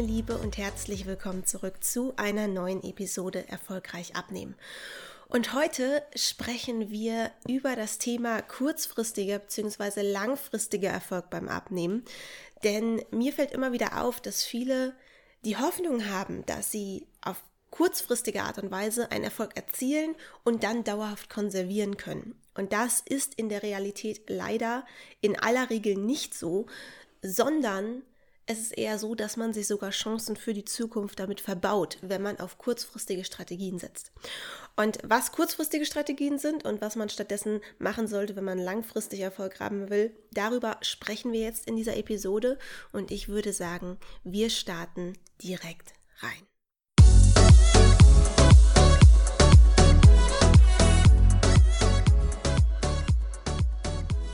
meine Liebe und herzlich willkommen zurück zu einer neuen Episode Erfolgreich abnehmen. Und heute sprechen wir über das Thema kurzfristiger bzw. langfristiger Erfolg beim Abnehmen. Denn mir fällt immer wieder auf, dass viele die Hoffnung haben, dass sie auf kurzfristige Art und Weise einen Erfolg erzielen und dann dauerhaft konservieren können. Und das ist in der Realität leider in aller Regel nicht so, sondern es ist eher so, dass man sich sogar Chancen für die Zukunft damit verbaut, wenn man auf kurzfristige Strategien setzt. Und was kurzfristige Strategien sind und was man stattdessen machen sollte, wenn man langfristig Erfolg haben will, darüber sprechen wir jetzt in dieser Episode und ich würde sagen, wir starten direkt rein.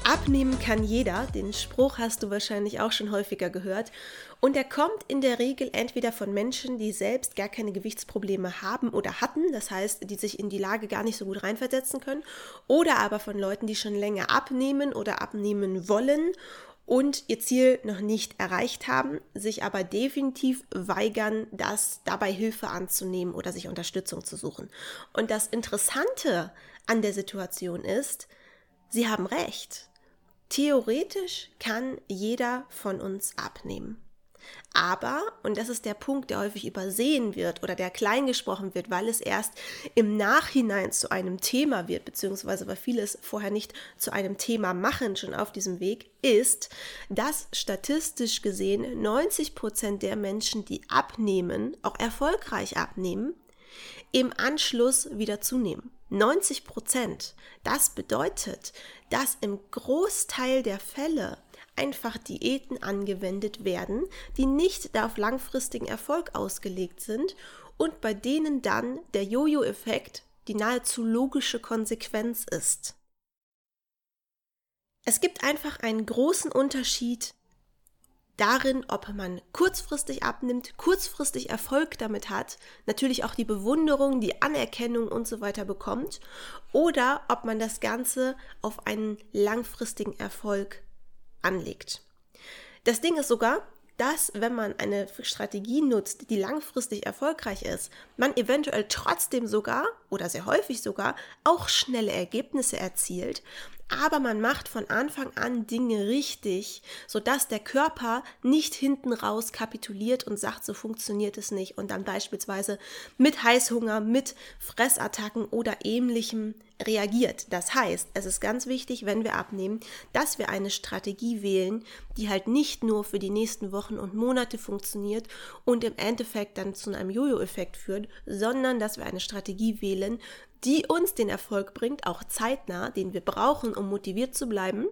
Abnehmen kann jeder, den Spruch hast du wahrscheinlich auch schon häufiger gehört. Und er kommt in der Regel entweder von Menschen, die selbst gar keine Gewichtsprobleme haben oder hatten, das heißt, die sich in die Lage gar nicht so gut reinversetzen können, oder aber von Leuten, die schon länger abnehmen oder abnehmen wollen und ihr Ziel noch nicht erreicht haben, sich aber definitiv weigern, das dabei Hilfe anzunehmen oder sich Unterstützung zu suchen. Und das Interessante an der Situation ist, sie haben recht. Theoretisch kann jeder von uns abnehmen. Aber, und das ist der Punkt, der häufig übersehen wird oder der klein gesprochen wird, weil es erst im Nachhinein zu einem Thema wird, beziehungsweise weil viele es vorher nicht zu einem Thema machen, schon auf diesem Weg, ist, dass statistisch gesehen 90 Prozent der Menschen, die abnehmen, auch erfolgreich abnehmen, im Anschluss wieder zunehmen. 90 Prozent. Das bedeutet, dass im Großteil der Fälle einfach Diäten angewendet werden, die nicht auf langfristigen Erfolg ausgelegt sind und bei denen dann der Jojo-Effekt die nahezu logische Konsequenz ist. Es gibt einfach einen großen Unterschied darin, ob man kurzfristig abnimmt, kurzfristig Erfolg damit hat, natürlich auch die Bewunderung, die Anerkennung und so weiter bekommt, oder ob man das Ganze auf einen langfristigen Erfolg anlegt. Das Ding ist sogar, dass wenn man eine Strategie nutzt, die langfristig erfolgreich ist, man eventuell trotzdem sogar oder sehr häufig sogar auch schnelle Ergebnisse erzielt, aber man macht von Anfang an Dinge richtig, sodass der Körper nicht hinten raus kapituliert und sagt, so funktioniert es nicht. Und dann beispielsweise mit Heißhunger, mit Fressattacken oder ähnlichem reagiert. Das heißt, es ist ganz wichtig, wenn wir abnehmen, dass wir eine Strategie wählen, die halt nicht nur für die nächsten Wochen und Monate funktioniert und im Endeffekt dann zu einem Jojo-Effekt führt, sondern dass wir eine Strategie wählen, die uns den Erfolg bringt, auch zeitnah, den wir brauchen, um motiviert zu bleiben,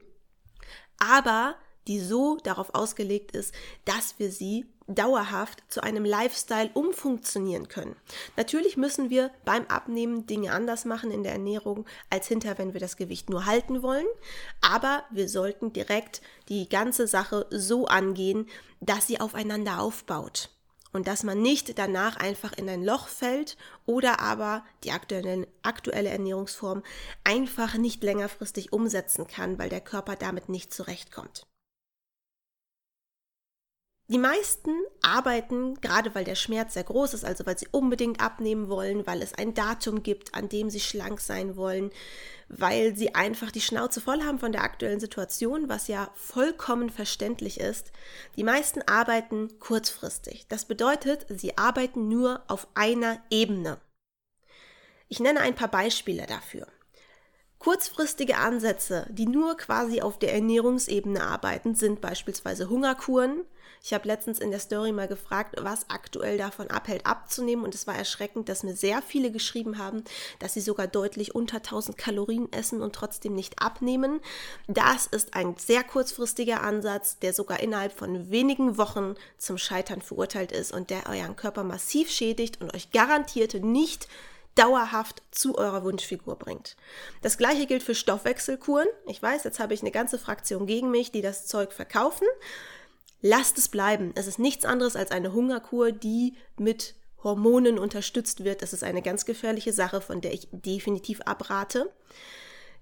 aber die so darauf ausgelegt ist, dass wir sie dauerhaft zu einem Lifestyle umfunktionieren können. Natürlich müssen wir beim Abnehmen Dinge anders machen in der Ernährung als hinter, wenn wir das Gewicht nur halten wollen, aber wir sollten direkt die ganze Sache so angehen, dass sie aufeinander aufbaut und dass man nicht danach einfach in ein Loch fällt oder aber die aktuelle, aktuelle Ernährungsform einfach nicht längerfristig umsetzen kann, weil der Körper damit nicht zurechtkommt. Die meisten arbeiten, gerade weil der Schmerz sehr groß ist, also weil sie unbedingt abnehmen wollen, weil es ein Datum gibt, an dem sie schlank sein wollen, weil sie einfach die Schnauze voll haben von der aktuellen Situation, was ja vollkommen verständlich ist. Die meisten arbeiten kurzfristig. Das bedeutet, sie arbeiten nur auf einer Ebene. Ich nenne ein paar Beispiele dafür. Kurzfristige Ansätze, die nur quasi auf der Ernährungsebene arbeiten, sind beispielsweise Hungerkuren, ich habe letztens in der Story mal gefragt, was aktuell davon abhält, abzunehmen. Und es war erschreckend, dass mir sehr viele geschrieben haben, dass sie sogar deutlich unter 1000 Kalorien essen und trotzdem nicht abnehmen. Das ist ein sehr kurzfristiger Ansatz, der sogar innerhalb von wenigen Wochen zum Scheitern verurteilt ist und der euren Körper massiv schädigt und euch garantiert nicht dauerhaft zu eurer Wunschfigur bringt. Das gleiche gilt für Stoffwechselkuren. Ich weiß, jetzt habe ich eine ganze Fraktion gegen mich, die das Zeug verkaufen. Lasst es bleiben. Es ist nichts anderes als eine Hungerkur, die mit Hormonen unterstützt wird. Das ist eine ganz gefährliche Sache, von der ich definitiv abrate.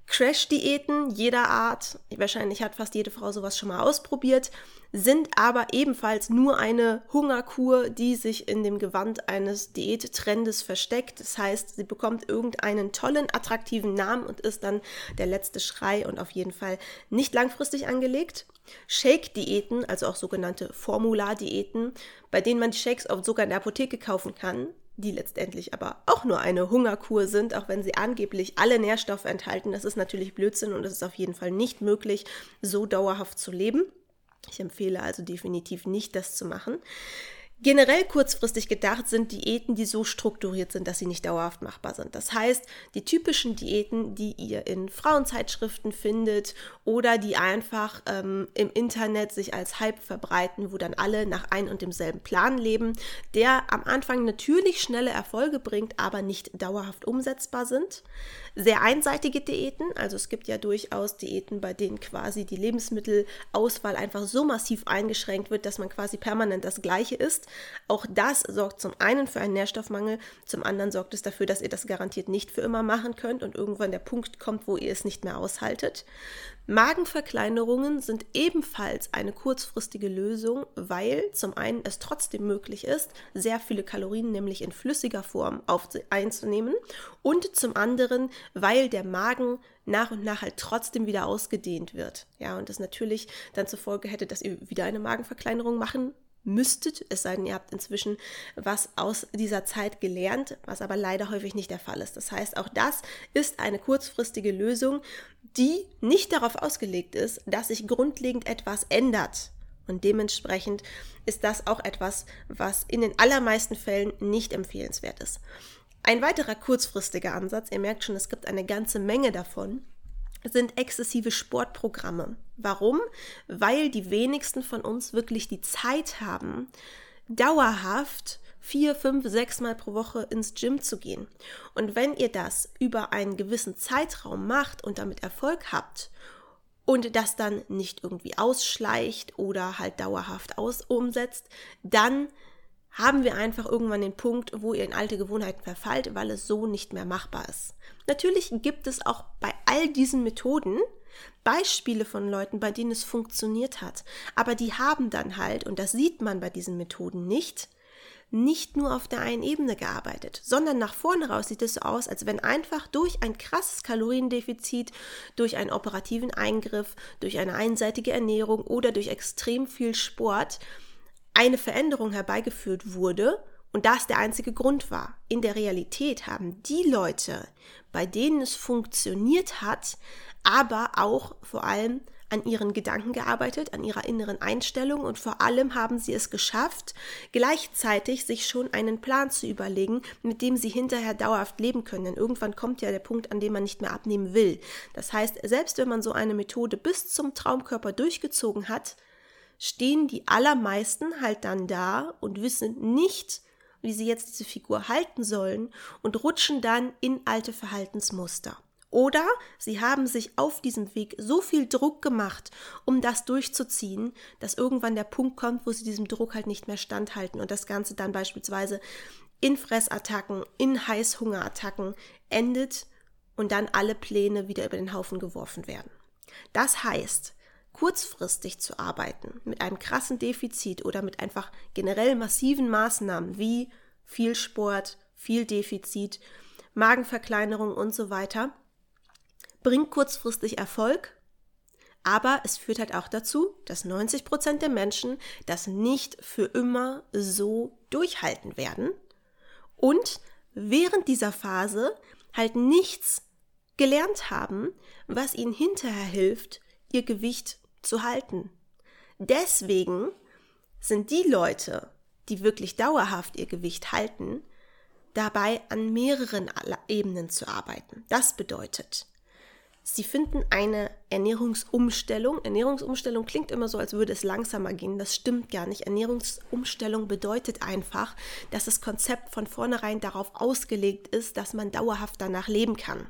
Crash-Diäten jeder Art, wahrscheinlich hat fast jede Frau sowas schon mal ausprobiert, sind aber ebenfalls nur eine Hungerkur, die sich in dem Gewand eines Diättrendes versteckt. Das heißt, sie bekommt irgendeinen tollen, attraktiven Namen und ist dann der letzte Schrei und auf jeden Fall nicht langfristig angelegt. Shake-Diäten, also auch sogenannte Formular-Diäten, bei denen man die Shakes auch sogar in der Apotheke kaufen kann, die letztendlich aber auch nur eine Hungerkur sind, auch wenn sie angeblich alle Nährstoffe enthalten. Das ist natürlich Blödsinn und es ist auf jeden Fall nicht möglich, so dauerhaft zu leben. Ich empfehle also definitiv nicht, das zu machen. Generell kurzfristig gedacht sind Diäten, die so strukturiert sind, dass sie nicht dauerhaft machbar sind. Das heißt, die typischen Diäten, die ihr in Frauenzeitschriften findet oder die einfach ähm, im Internet sich als Hype verbreiten, wo dann alle nach ein und demselben Plan leben, der am Anfang natürlich schnelle Erfolge bringt, aber nicht dauerhaft umsetzbar sind. Sehr einseitige Diäten, also es gibt ja durchaus Diäten, bei denen quasi die Lebensmittelauswahl einfach so massiv eingeschränkt wird, dass man quasi permanent das Gleiche isst. Auch das sorgt zum einen für einen Nährstoffmangel, zum anderen sorgt es dafür, dass ihr das garantiert nicht für immer machen könnt und irgendwann der Punkt kommt, wo ihr es nicht mehr aushaltet. Magenverkleinerungen sind ebenfalls eine kurzfristige Lösung, weil zum einen es trotzdem möglich ist, sehr viele Kalorien nämlich in flüssiger Form auf, einzunehmen und zum anderen, weil der Magen nach und nach halt trotzdem wieder ausgedehnt wird. Ja, und das natürlich dann zur Folge hätte, dass ihr wieder eine Magenverkleinerung machen müsstet, es sei denn, ihr habt inzwischen was aus dieser Zeit gelernt, was aber leider häufig nicht der Fall ist. Das heißt, auch das ist eine kurzfristige Lösung, die nicht darauf ausgelegt ist, dass sich grundlegend etwas ändert. Und dementsprechend ist das auch etwas, was in den allermeisten Fällen nicht empfehlenswert ist. Ein weiterer kurzfristiger Ansatz, ihr merkt schon, es gibt eine ganze Menge davon, sind exzessive Sportprogramme. Warum? Weil die wenigsten von uns wirklich die Zeit haben, dauerhaft vier, fünf, sechs Mal pro Woche ins Gym zu gehen. Und wenn ihr das über einen gewissen Zeitraum macht und damit Erfolg habt und das dann nicht irgendwie ausschleicht oder halt dauerhaft aus umsetzt, dann haben wir einfach irgendwann den Punkt, wo ihr in alte Gewohnheiten verfallt, weil es so nicht mehr machbar ist. Natürlich gibt es auch bei all diesen Methoden Beispiele von Leuten, bei denen es funktioniert hat, aber die haben dann halt, und das sieht man bei diesen Methoden nicht, nicht nur auf der einen Ebene gearbeitet, sondern nach vorne raus sieht es so aus, als wenn einfach durch ein krasses Kaloriendefizit, durch einen operativen Eingriff, durch eine einseitige Ernährung oder durch extrem viel Sport eine Veränderung herbeigeführt wurde und das der einzige Grund war. In der Realität haben die Leute, bei denen es funktioniert hat, aber auch vor allem an ihren Gedanken gearbeitet, an ihrer inneren Einstellung und vor allem haben sie es geschafft, gleichzeitig sich schon einen Plan zu überlegen, mit dem sie hinterher dauerhaft leben können. Denn irgendwann kommt ja der Punkt, an dem man nicht mehr abnehmen will. Das heißt, selbst wenn man so eine Methode bis zum Traumkörper durchgezogen hat, stehen die allermeisten halt dann da und wissen nicht, wie sie jetzt diese Figur halten sollen und rutschen dann in alte Verhaltensmuster. Oder sie haben sich auf diesem Weg so viel Druck gemacht, um das durchzuziehen, dass irgendwann der Punkt kommt, wo sie diesem Druck halt nicht mehr standhalten und das Ganze dann beispielsweise in Fressattacken, in Heißhungerattacken endet und dann alle Pläne wieder über den Haufen geworfen werden. Das heißt, kurzfristig zu arbeiten, mit einem krassen Defizit oder mit einfach generell massiven Maßnahmen wie viel Sport, viel Defizit, Magenverkleinerung und so weiter, bringt kurzfristig Erfolg, aber es führt halt auch dazu, dass 90 Prozent der Menschen das nicht für immer so durchhalten werden und während dieser Phase halt nichts gelernt haben, was ihnen hinterher hilft, ihr Gewicht zu halten. Deswegen sind die Leute, die wirklich dauerhaft ihr Gewicht halten, dabei an mehreren Ebenen zu arbeiten. Das bedeutet, Sie finden eine Ernährungsumstellung. Ernährungsumstellung klingt immer so, als würde es langsamer gehen. Das stimmt gar nicht. Ernährungsumstellung bedeutet einfach, dass das Konzept von vornherein darauf ausgelegt ist, dass man dauerhaft danach leben kann.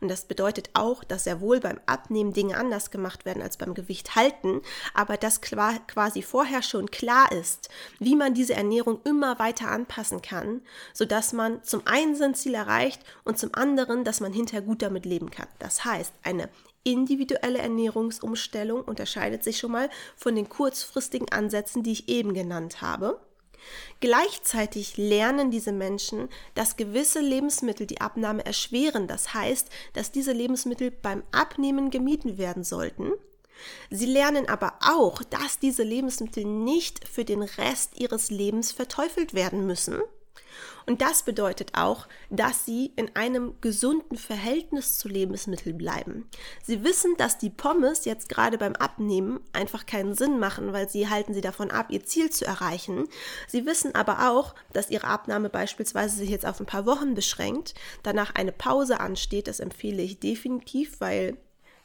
Und das bedeutet auch, dass sehr wohl beim Abnehmen Dinge anders gemacht werden als beim Gewicht halten, aber dass quasi vorher schon klar ist, wie man diese Ernährung immer weiter anpassen kann, sodass man zum einen sein Ziel erreicht und zum anderen, dass man hinterher gut damit leben kann. Das heißt, eine individuelle Ernährungsumstellung unterscheidet sich schon mal von den kurzfristigen Ansätzen, die ich eben genannt habe. Gleichzeitig lernen diese Menschen, dass gewisse Lebensmittel die Abnahme erschweren. Das heißt, dass diese Lebensmittel beim Abnehmen gemieden werden sollten. Sie lernen aber auch, dass diese Lebensmittel nicht für den Rest ihres Lebens verteufelt werden müssen und das bedeutet auch, dass sie in einem gesunden Verhältnis zu Lebensmitteln bleiben. Sie wissen, dass die Pommes jetzt gerade beim Abnehmen einfach keinen Sinn machen, weil sie halten sie davon ab, ihr Ziel zu erreichen. Sie wissen aber auch, dass ihre Abnahme beispielsweise sich jetzt auf ein paar Wochen beschränkt, danach eine Pause ansteht. Das empfehle ich definitiv, weil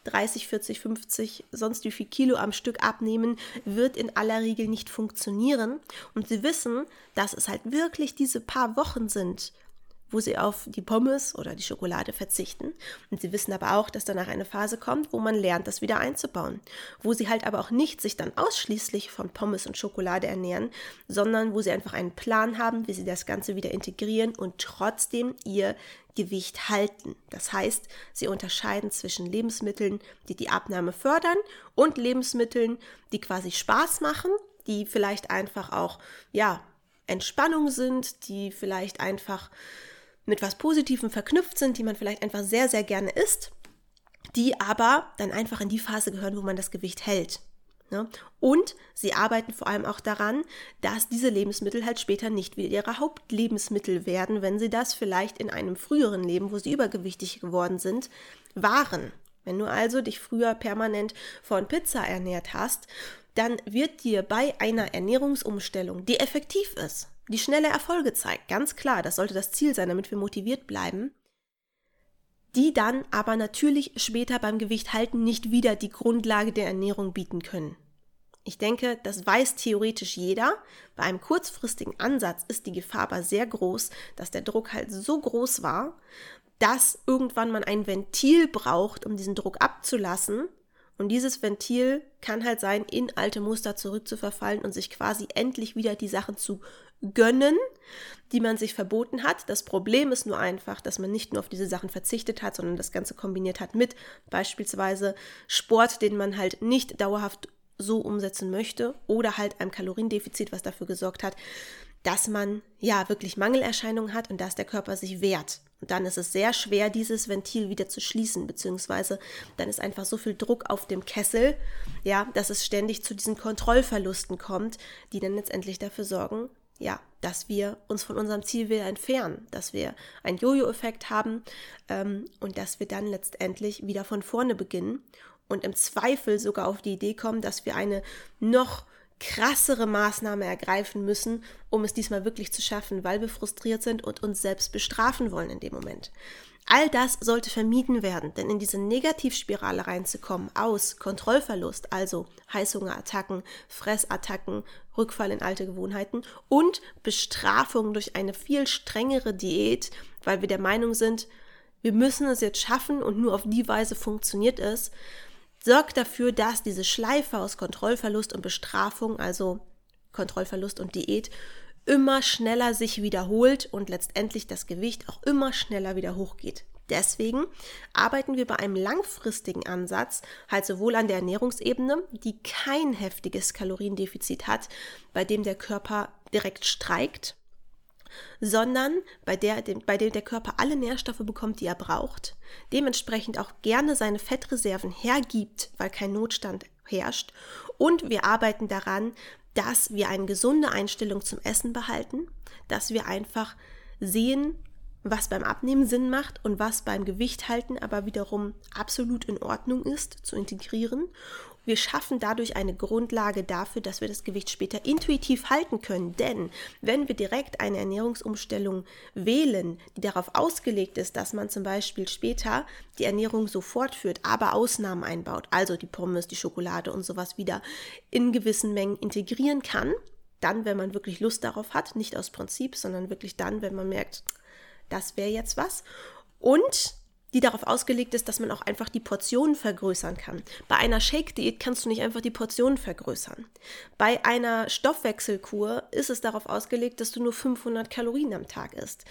30, 40, 50, sonst wie viel Kilo am Stück abnehmen, wird in aller Regel nicht funktionieren. Und sie wissen, dass es halt wirklich diese paar Wochen sind, wo sie auf die Pommes oder die Schokolade verzichten. Und sie wissen aber auch, dass danach eine Phase kommt, wo man lernt, das wieder einzubauen. Wo sie halt aber auch nicht sich dann ausschließlich von Pommes und Schokolade ernähren, sondern wo sie einfach einen Plan haben, wie sie das Ganze wieder integrieren und trotzdem ihr Gewicht halten. Das heißt, sie unterscheiden zwischen Lebensmitteln, die die Abnahme fördern und Lebensmitteln, die quasi Spaß machen, die vielleicht einfach auch, ja, Entspannung sind, die vielleicht einfach mit was Positivem verknüpft sind, die man vielleicht einfach sehr, sehr gerne isst, die aber dann einfach in die Phase gehören, wo man das Gewicht hält. Ne? Und sie arbeiten vor allem auch daran, dass diese Lebensmittel halt später nicht wieder ihre Hauptlebensmittel werden, wenn sie das vielleicht in einem früheren Leben, wo sie übergewichtig geworden sind, waren. Wenn du also dich früher permanent von Pizza ernährt hast, dann wird dir bei einer Ernährungsumstellung, die effektiv ist, die schnelle Erfolge zeigt, ganz klar, das sollte das Ziel sein, damit wir motiviert bleiben, die dann aber natürlich später beim Gewicht halten nicht wieder die Grundlage der Ernährung bieten können. Ich denke, das weiß theoretisch jeder. Bei einem kurzfristigen Ansatz ist die Gefahr aber sehr groß, dass der Druck halt so groß war, dass irgendwann man ein Ventil braucht, um diesen Druck abzulassen und dieses Ventil kann halt sein, in alte Muster zurückzuverfallen und sich quasi endlich wieder die Sachen zu gönnen, die man sich verboten hat. Das Problem ist nur einfach, dass man nicht nur auf diese Sachen verzichtet hat, sondern das Ganze kombiniert hat mit beispielsweise Sport, den man halt nicht dauerhaft so umsetzen möchte oder halt einem Kaloriendefizit, was dafür gesorgt hat, dass man ja wirklich Mangelerscheinungen hat und dass der Körper sich wehrt. Und dann ist es sehr schwer, dieses Ventil wieder zu schließen, beziehungsweise dann ist einfach so viel Druck auf dem Kessel, ja, dass es ständig zu diesen Kontrollverlusten kommt, die dann letztendlich dafür sorgen, ja, dass wir uns von unserem Ziel wieder entfernen, dass wir einen Jojo-Effekt haben ähm, und dass wir dann letztendlich wieder von vorne beginnen und im Zweifel sogar auf die Idee kommen, dass wir eine noch krassere Maßnahme ergreifen müssen, um es diesmal wirklich zu schaffen, weil wir frustriert sind und uns selbst bestrafen wollen in dem Moment. All das sollte vermieden werden, denn in diese Negativspirale reinzukommen aus Kontrollverlust, also Heißhungerattacken, Fressattacken, Rückfall in alte Gewohnheiten und Bestrafung durch eine viel strengere Diät, weil wir der Meinung sind, wir müssen es jetzt schaffen und nur auf die Weise funktioniert es, sorgt dafür, dass diese Schleife aus Kontrollverlust und Bestrafung, also Kontrollverlust und Diät, immer schneller sich wiederholt und letztendlich das Gewicht auch immer schneller wieder hochgeht. Deswegen arbeiten wir bei einem langfristigen Ansatz halt sowohl an der Ernährungsebene, die kein heftiges Kaloriendefizit hat, bei dem der Körper direkt streikt, sondern bei der, bei dem der Körper alle Nährstoffe bekommt, die er braucht, dementsprechend auch gerne seine Fettreserven hergibt, weil kein Notstand herrscht. Und wir arbeiten daran, dass wir eine gesunde Einstellung zum Essen behalten, dass wir einfach sehen, was beim Abnehmen Sinn macht und was beim Gewicht halten aber wiederum absolut in Ordnung ist zu integrieren wir schaffen dadurch eine Grundlage dafür, dass wir das Gewicht später intuitiv halten können. Denn wenn wir direkt eine Ernährungsumstellung wählen, die darauf ausgelegt ist, dass man zum Beispiel später die Ernährung so fortführt, aber Ausnahmen einbaut, also die Pommes, die Schokolade und sowas wieder in gewissen Mengen integrieren kann, dann, wenn man wirklich Lust darauf hat, nicht aus Prinzip, sondern wirklich dann, wenn man merkt, das wäre jetzt was. Und die darauf ausgelegt ist, dass man auch einfach die Portionen vergrößern kann. Bei einer Shake-Diät kannst du nicht einfach die Portionen vergrößern. Bei einer Stoffwechselkur ist es darauf ausgelegt, dass du nur 500 Kalorien am Tag isst.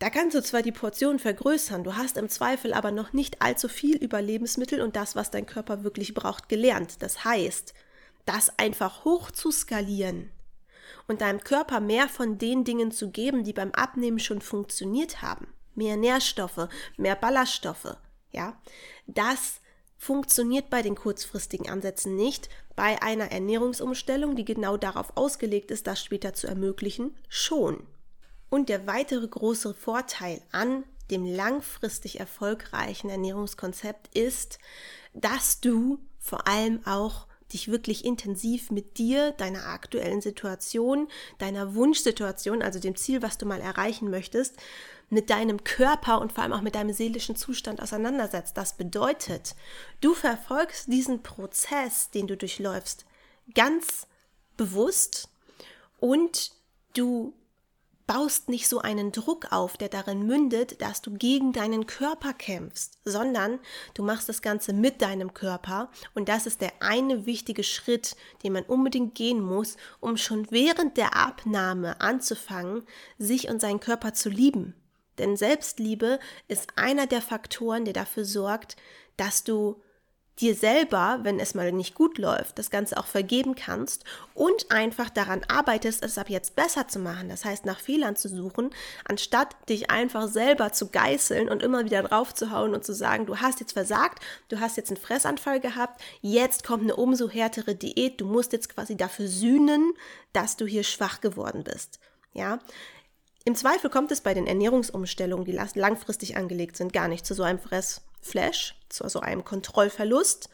Da kannst du zwar die Portionen vergrößern, du hast im Zweifel aber noch nicht allzu viel über Lebensmittel und das, was dein Körper wirklich braucht, gelernt. Das heißt, das einfach hoch zu skalieren und deinem Körper mehr von den Dingen zu geben, die beim Abnehmen schon funktioniert haben mehr Nährstoffe, mehr Ballaststoffe, ja, das funktioniert bei den kurzfristigen Ansätzen nicht. Bei einer Ernährungsumstellung, die genau darauf ausgelegt ist, das später zu ermöglichen, schon. Und der weitere große Vorteil an dem langfristig erfolgreichen Ernährungskonzept ist, dass du vor allem auch dich wirklich intensiv mit dir, deiner aktuellen Situation, deiner Wunschsituation, also dem Ziel, was du mal erreichen möchtest, mit deinem Körper und vor allem auch mit deinem seelischen Zustand auseinandersetzt. Das bedeutet, du verfolgst diesen Prozess, den du durchläufst, ganz bewusst und du baust nicht so einen Druck auf, der darin mündet, dass du gegen deinen Körper kämpfst, sondern du machst das Ganze mit deinem Körper und das ist der eine wichtige Schritt, den man unbedingt gehen muss, um schon während der Abnahme anzufangen, sich und seinen Körper zu lieben. Denn Selbstliebe ist einer der Faktoren, der dafür sorgt, dass du dir selber, wenn es mal nicht gut läuft, das Ganze auch vergeben kannst und einfach daran arbeitest, es ab jetzt besser zu machen. Das heißt, nach Fehlern zu suchen, anstatt dich einfach selber zu geißeln und immer wieder draufzuhauen und zu sagen, du hast jetzt versagt, du hast jetzt einen Fressanfall gehabt, jetzt kommt eine umso härtere Diät, du musst jetzt quasi dafür sühnen, dass du hier schwach geworden bist. Ja, im Zweifel kommt es bei den Ernährungsumstellungen, die langfristig angelegt sind, gar nicht zu so einem Fressflash, zu so einem Kontrollverlust,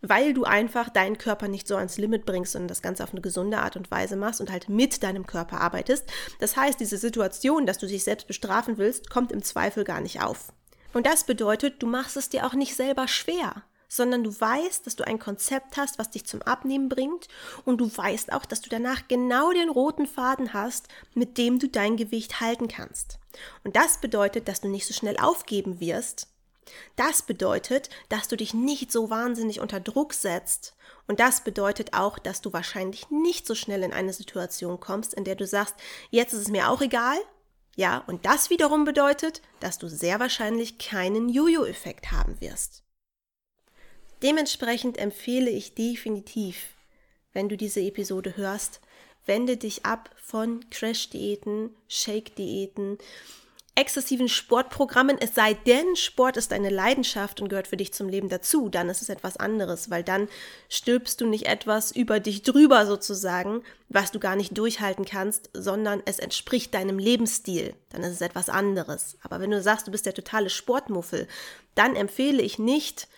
weil du einfach deinen Körper nicht so ans Limit bringst, sondern das Ganze auf eine gesunde Art und Weise machst und halt mit deinem Körper arbeitest. Das heißt, diese Situation, dass du dich selbst bestrafen willst, kommt im Zweifel gar nicht auf. Und das bedeutet, du machst es dir auch nicht selber schwer sondern du weißt, dass du ein Konzept hast, was dich zum Abnehmen bringt und du weißt auch, dass du danach genau den roten Faden hast, mit dem du dein Gewicht halten kannst. Und das bedeutet, dass du nicht so schnell aufgeben wirst. Das bedeutet, dass du dich nicht so wahnsinnig unter Druck setzt. Und das bedeutet auch, dass du wahrscheinlich nicht so schnell in eine Situation kommst, in der du sagst, jetzt ist es mir auch egal. Ja, und das wiederum bedeutet, dass du sehr wahrscheinlich keinen Jojo-Effekt haben wirst. Dementsprechend empfehle ich definitiv, wenn du diese Episode hörst, wende dich ab von Crash-Diäten, Shake-Diäten, exzessiven Sportprogrammen, es sei denn, Sport ist eine Leidenschaft und gehört für dich zum Leben dazu, dann ist es etwas anderes, weil dann stülpst du nicht etwas über dich drüber sozusagen, was du gar nicht durchhalten kannst, sondern es entspricht deinem Lebensstil, dann ist es etwas anderes. Aber wenn du sagst, du bist der totale Sportmuffel, dann empfehle ich nicht,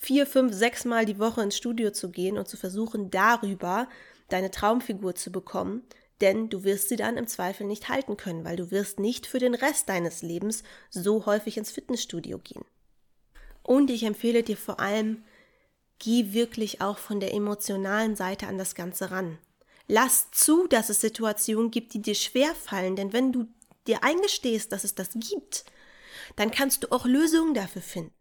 vier, fünf, sechs Mal die Woche ins Studio zu gehen und zu versuchen, darüber deine Traumfigur zu bekommen, denn du wirst sie dann im Zweifel nicht halten können, weil du wirst nicht für den Rest deines Lebens so häufig ins Fitnessstudio gehen. Und ich empfehle dir vor allem, geh wirklich auch von der emotionalen Seite an das Ganze ran. Lass zu, dass es Situationen gibt, die dir schwer fallen, denn wenn du dir eingestehst, dass es das gibt, dann kannst du auch Lösungen dafür finden.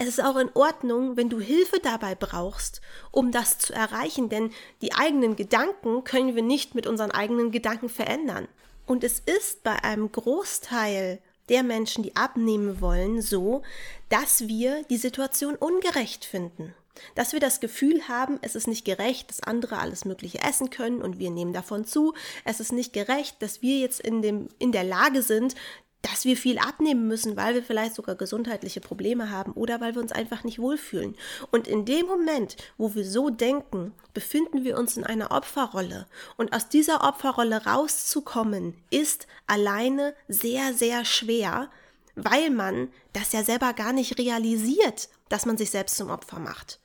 Es ist auch in Ordnung, wenn du Hilfe dabei brauchst, um das zu erreichen, denn die eigenen Gedanken können wir nicht mit unseren eigenen Gedanken verändern. Und es ist bei einem Großteil der Menschen, die abnehmen wollen, so, dass wir die Situation ungerecht finden. Dass wir das Gefühl haben, es ist nicht gerecht, dass andere alles Mögliche essen können und wir nehmen davon zu. Es ist nicht gerecht, dass wir jetzt in, dem, in der Lage sind, dass wir viel abnehmen müssen, weil wir vielleicht sogar gesundheitliche Probleme haben oder weil wir uns einfach nicht wohlfühlen. Und in dem Moment, wo wir so denken, befinden wir uns in einer Opferrolle. Und aus dieser Opferrolle rauszukommen, ist alleine sehr, sehr schwer, weil man das ja selber gar nicht realisiert, dass man sich selbst zum Opfer macht.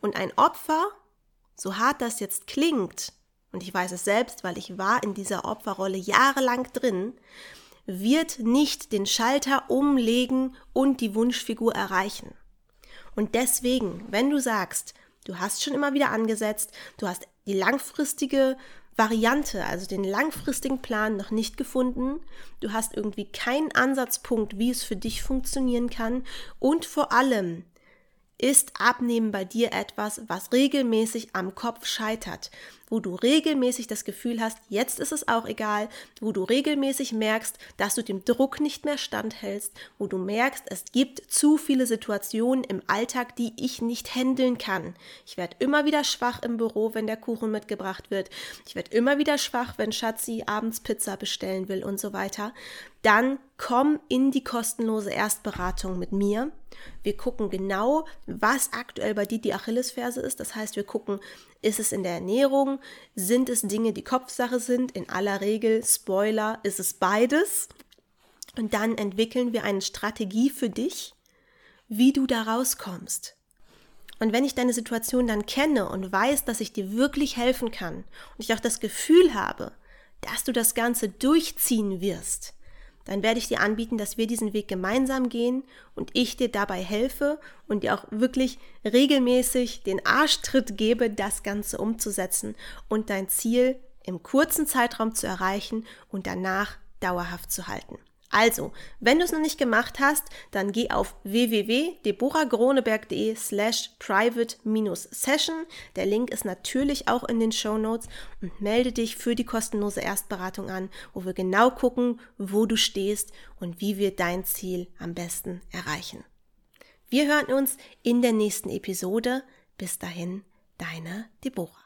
Und ein Opfer, so hart das jetzt klingt, und ich weiß es selbst, weil ich war in dieser Opferrolle jahrelang drin, wird nicht den Schalter umlegen und die Wunschfigur erreichen. Und deswegen, wenn du sagst, du hast schon immer wieder angesetzt, du hast die langfristige Variante, also den langfristigen Plan noch nicht gefunden. Du hast irgendwie keinen Ansatzpunkt, wie es für dich funktionieren kann. Und vor allem, ist Abnehmen bei dir etwas, was regelmäßig am Kopf scheitert, wo du regelmäßig das Gefühl hast, jetzt ist es auch egal, wo du regelmäßig merkst, dass du dem Druck nicht mehr standhältst, wo du merkst, es gibt zu viele Situationen im Alltag, die ich nicht handeln kann. Ich werde immer wieder schwach im Büro, wenn der Kuchen mitgebracht wird. Ich werde immer wieder schwach, wenn Schatzi abends Pizza bestellen will und so weiter dann komm in die kostenlose Erstberatung mit mir. Wir gucken genau, was aktuell bei dir die Achillesferse ist. Das heißt, wir gucken, ist es in der Ernährung? Sind es Dinge, die Kopfsache sind? In aller Regel, Spoiler, ist es beides. Und dann entwickeln wir eine Strategie für dich, wie du da rauskommst. Und wenn ich deine Situation dann kenne und weiß, dass ich dir wirklich helfen kann und ich auch das Gefühl habe, dass du das Ganze durchziehen wirst, dann werde ich dir anbieten, dass wir diesen Weg gemeinsam gehen und ich dir dabei helfe und dir auch wirklich regelmäßig den Arschtritt gebe, das Ganze umzusetzen und dein Ziel im kurzen Zeitraum zu erreichen und danach dauerhaft zu halten. Also, wenn du es noch nicht gemacht hast, dann geh auf www.deborahgroneberg.de slash private-session. Der Link ist natürlich auch in den Show Notes und melde dich für die kostenlose Erstberatung an, wo wir genau gucken, wo du stehst und wie wir dein Ziel am besten erreichen. Wir hören uns in der nächsten Episode. Bis dahin, deine Deborah.